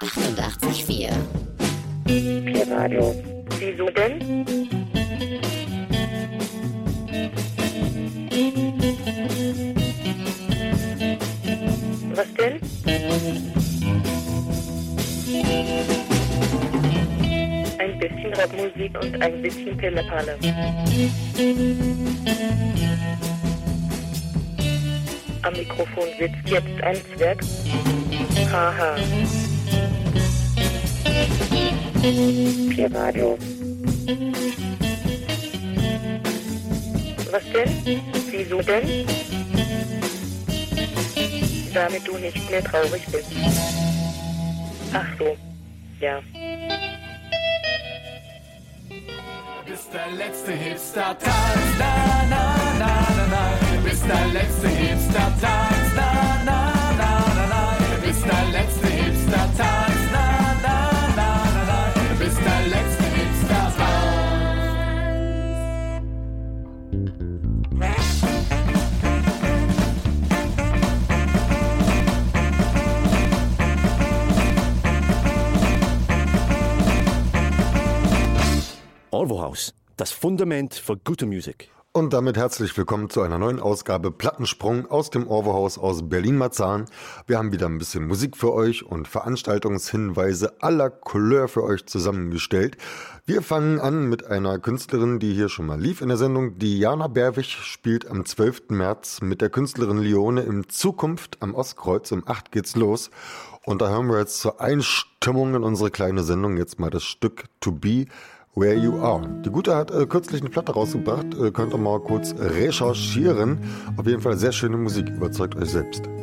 88,4. Pi-Radio. Wieso denn? Was denn? Ein bisschen Rapmusik und ein bisschen Pillepalle. Am Mikrofon sitzt jetzt ein Zwerg. Haha. Pi-Radio. Was denn? Wieso denn? Damit du nicht mehr traurig bist. Ach so. Ja. bist der letzte Hipster Tanz, na na na na na. Du bist der letzte Hipster das Fundament für gute Musik. Und damit herzlich willkommen zu einer neuen Ausgabe Plattensprung aus dem Orwo-Haus aus Berlin-Marzahn. Wir haben wieder ein bisschen Musik für euch und Veranstaltungshinweise aller Couleur für euch zusammengestellt. Wir fangen an mit einer Künstlerin, die hier schon mal lief in der Sendung. Diana Berwig spielt am 12. März mit der Künstlerin Lione im Zukunft am Ostkreuz. Um 8 geht's los. Und da hören wir jetzt zur Einstimmung in unsere kleine Sendung jetzt mal das Stück To Be Where You Are. Die Gute hat äh, kürzlich eine Platte rausgebracht, äh, könnt ihr mal kurz recherchieren. Auf jeden Fall sehr schöne Musik, überzeugt euch selbst.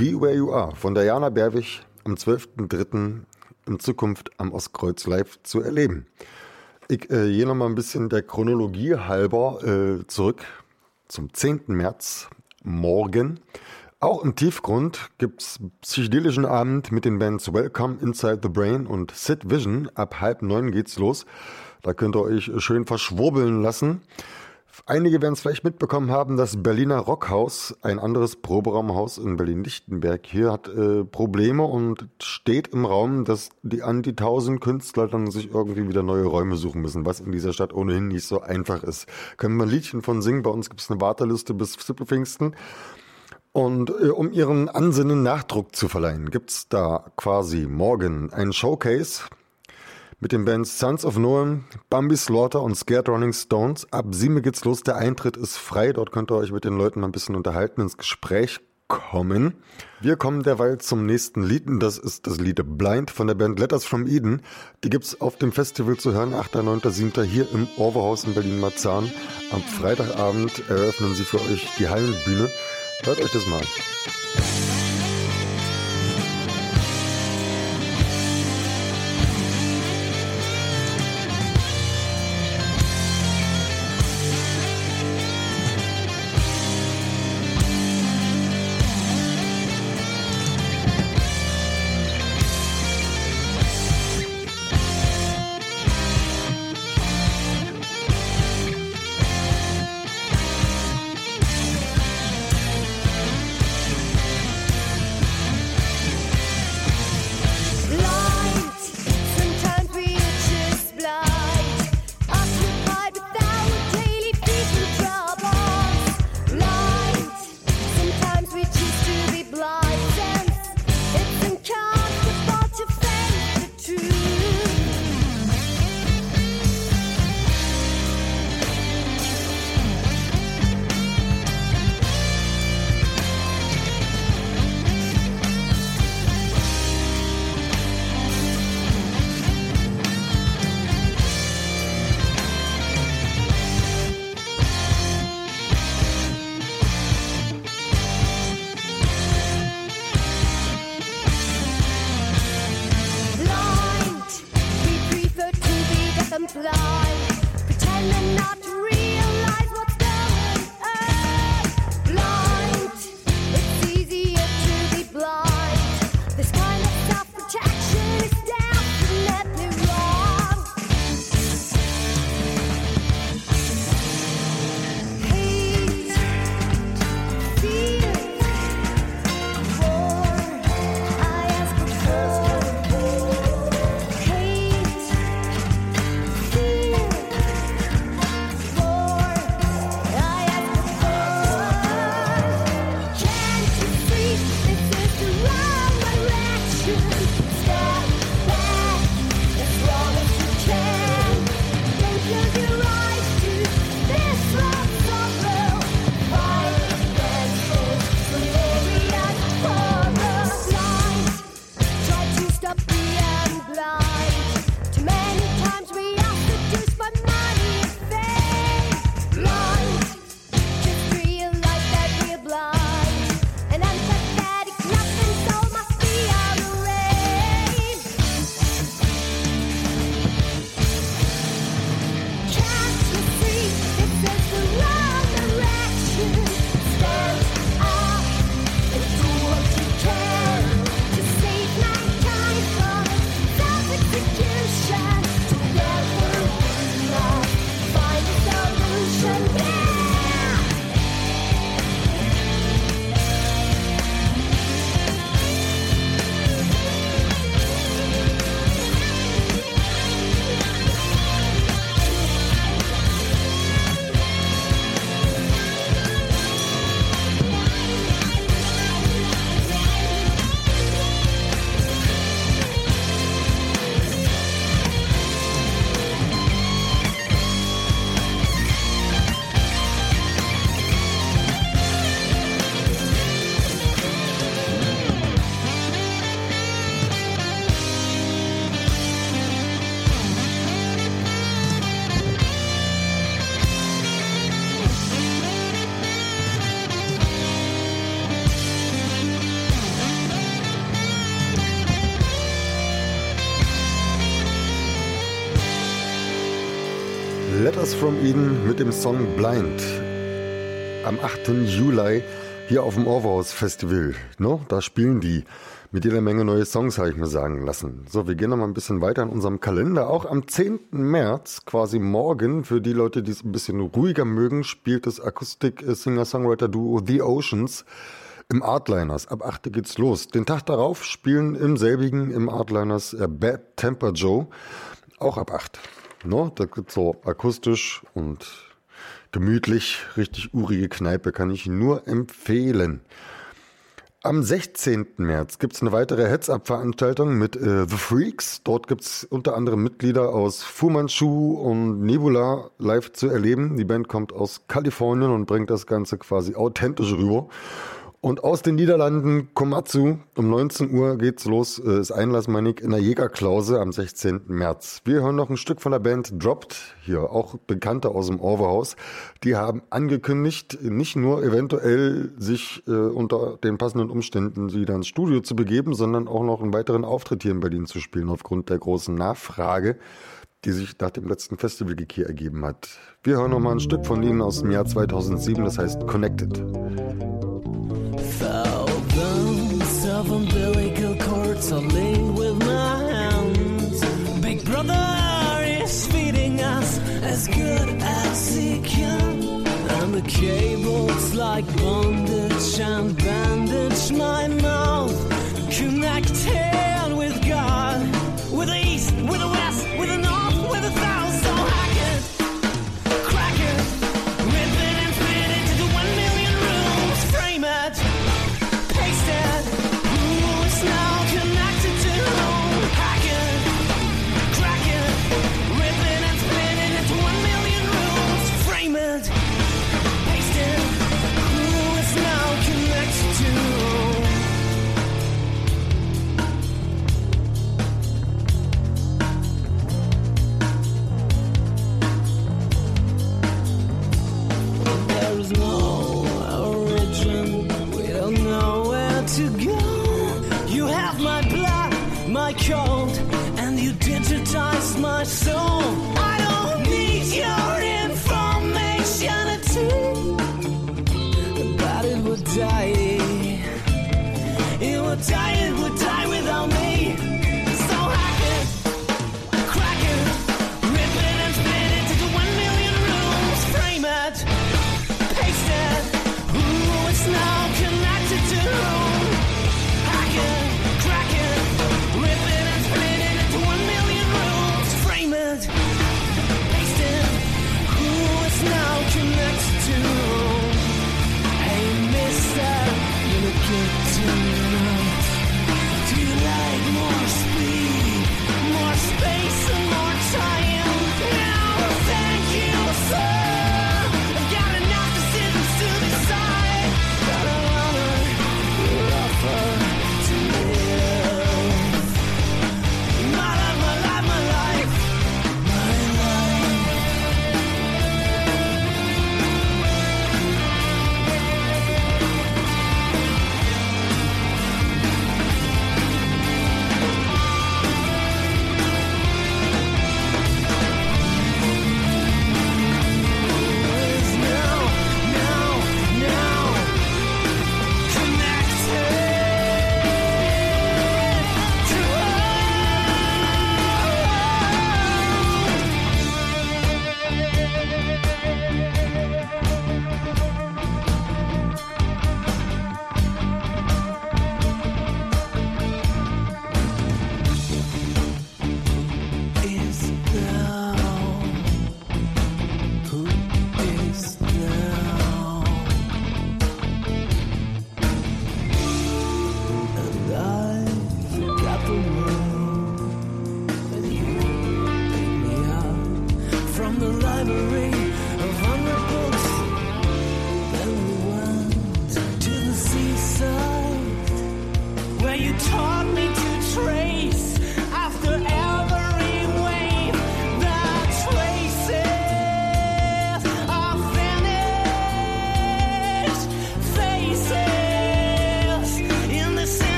Aloha von Diana Berwig am 12.03. in Zukunft am Ostkreuz live zu erleben. Ich äh, gehe noch mal ein bisschen der Chronologie halber äh, zurück zum 10. März morgen. Auch im Tiefgrund gibt's psychedelischen Abend mit den Bands Welcome, Inside the Brain und Sid Vision. Ab halb neun geht's los. Da könnt ihr euch schön verschwurbeln lassen. Einige werden es vielleicht mitbekommen haben, das Berliner Rockhaus, ein anderes Proberaumhaus in Berlin-Lichtenberg, hier hat äh, Probleme und steht im Raum, dass die an die tausend Künstler dann sich irgendwie wieder neue Räume suchen müssen, was in dieser Stadt ohnehin nicht so einfach ist. Können wir ein Liedchen von singen? Bei uns gibt es eine Warteliste bis Pfingsten. Und äh, um ihren Ansinnen Nachdruck zu verleihen, gibt's da quasi morgen ein Showcase mit den Bands Sons of Noam, Bambi Slaughter und Scared Running Stones. Ab 7 geht's los, der Eintritt ist frei, dort könnt ihr euch mit den Leuten mal ein bisschen unterhalten, ins Gespräch kommen. Wir kommen derweil zum nächsten Lied und das ist das Lied Blind von der Band Letters from Eden. Die gibt's auf dem Festival zu hören, 8., 9., 7. hier im Orverhaus in Berlin-Marzahn. Am Freitagabend eröffnen sie für euch die Hallenbühne. Hört euch das mal an. From Eden mit dem Song Blind. Am 8. Juli hier auf dem Overhaus Festival. No, da spielen die mit jeder Menge neue Songs, habe ich mir sagen lassen. So, wir gehen noch mal ein bisschen weiter in unserem Kalender. Auch am 10. März, quasi morgen, für die Leute, die es ein bisschen ruhiger mögen, spielt das Akustik-Singer-Songwriter-Duo The Oceans im Artliners. Ab 8 geht's los. Den Tag darauf spielen im selbigen, im Artliners, äh, Bad Temper Joe. Auch ab 8. No, da gibt's so akustisch und gemütlich, richtig urige Kneipe, kann ich nur empfehlen. Am 16. März gibt's eine weitere Heads-Up-Veranstaltung mit äh, The Freaks. Dort gibt's unter anderem Mitglieder aus Fu Manchu und Nebula live zu erleben. Die Band kommt aus Kalifornien und bringt das Ganze quasi authentisch rüber. Und aus den Niederlanden Komatsu, um 19 Uhr geht's los, äh, ist Einlass, meine in der Jägerklause am 16. März. Wir hören noch ein Stück von der Band Dropped, hier auch Bekannte aus dem Orverhaus. Die haben angekündigt, nicht nur eventuell sich äh, unter den passenden Umständen wieder ins Studio zu begeben, sondern auch noch einen weiteren Auftritt hier in Berlin zu spielen, aufgrund der großen Nachfrage, die sich nach dem letzten Festival hier ergeben hat. Wir hören noch mal ein Stück von ihnen aus dem Jahr 2007, das heißt Connected. Thousands of umbilical cords are linked with my hands. Big brother is feeding us as good as he can. And the cables like bondage and bandage my mouth. Connected my soul.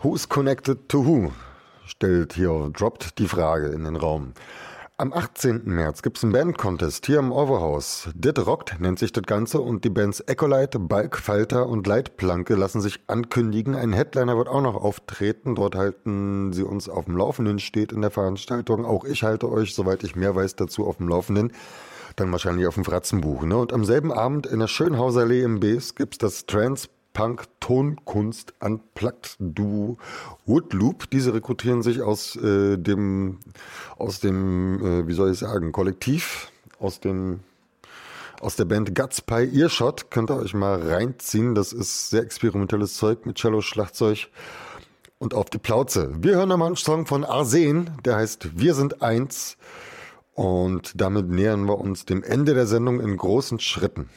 Who's connected to who? stellt hier, droppt die Frage in den Raum. Am 18. März gibt's einen Band-Contest hier im Overhaus. Dit rockt nennt sich das Ganze und die Bands Ecolite, Balk, Falter und Leitplanke lassen sich ankündigen. Ein Headliner wird auch noch auftreten. Dort halten sie uns auf dem Laufenden, steht in der Veranstaltung. Auch ich halte euch, soweit ich mehr weiß, dazu auf dem Laufenden. Dann wahrscheinlich auf dem Fratzenbuch. Ne? Und am selben Abend in der Schönhausallee im Bs gibt's das Trans Punk Tonkunst Unplugged Duo Woodloop. Diese rekrutieren sich aus äh, dem, aus dem, äh, wie soll ich sagen, Kollektiv, aus dem aus der Band Guts Pie Earshot. Könnt ihr euch mal reinziehen. Das ist sehr experimentelles Zeug mit Cello, Schlagzeug und auf die Plauze. Wir hören nochmal einen Song von Arsen, der heißt Wir sind eins. Und damit nähern wir uns dem Ende der Sendung in großen Schritten.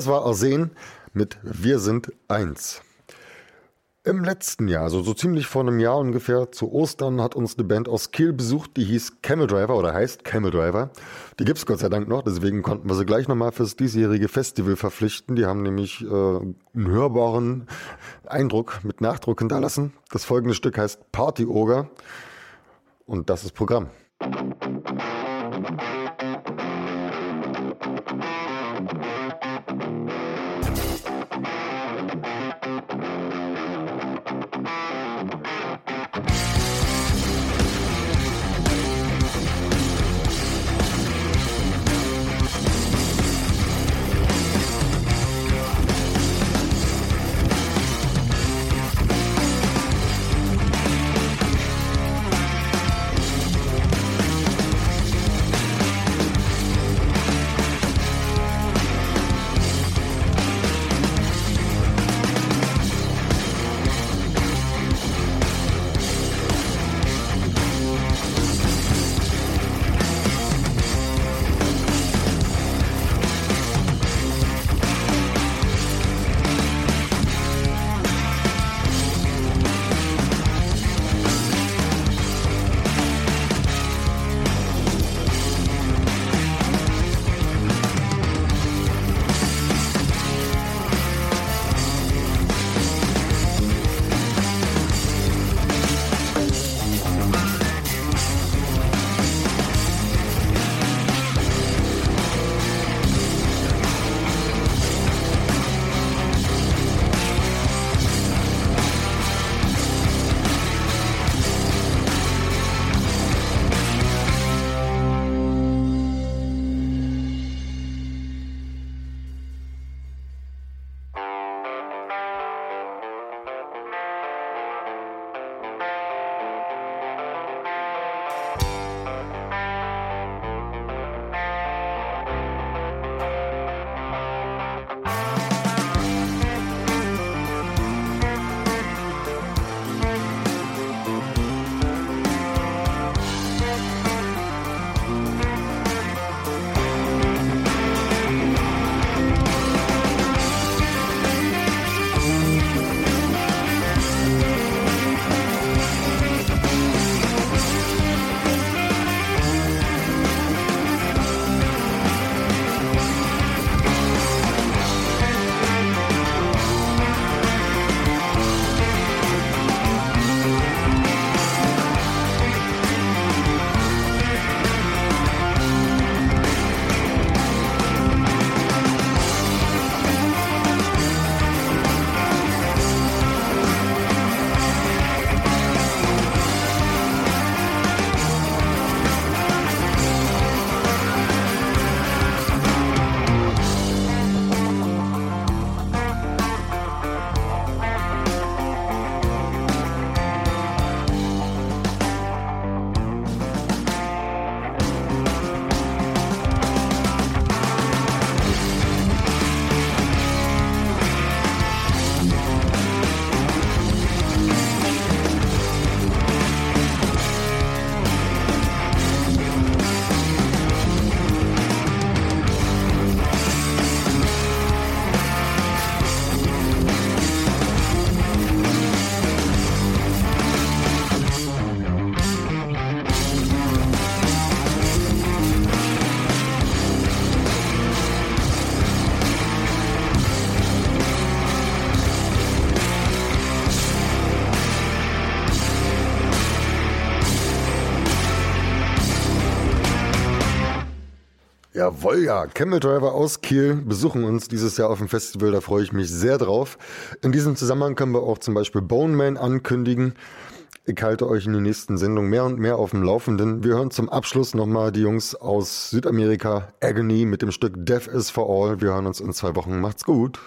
Das war Arsen mit Wir sind eins. Im letzten Jahr, also so ziemlich vor einem Jahr ungefähr, zu Ostern hat uns eine Band aus Kiel besucht, die hieß Camel Driver oder heißt Camel Driver. Die gibt's Gott sei Dank noch, deswegen konnten wir sie gleich nochmal fürs diesjährige Festival verpflichten. Die haben nämlich äh, einen hörbaren Eindruck mit Nachdruck hinterlassen. Das folgende Stück heißt Party Ogre und das ist Programm. Ja. Camel Driver aus Kiel besuchen uns dieses Jahr auf dem Festival. Da freue ich mich sehr drauf. In diesem Zusammenhang können wir auch zum Beispiel Bone Man ankündigen. Ich halte euch in den nächsten Sendungen mehr und mehr auf dem Laufenden. Wir hören zum Abschluss nochmal die Jungs aus Südamerika, Agony, mit dem Stück Death is for All. Wir hören uns in zwei Wochen. Macht's gut.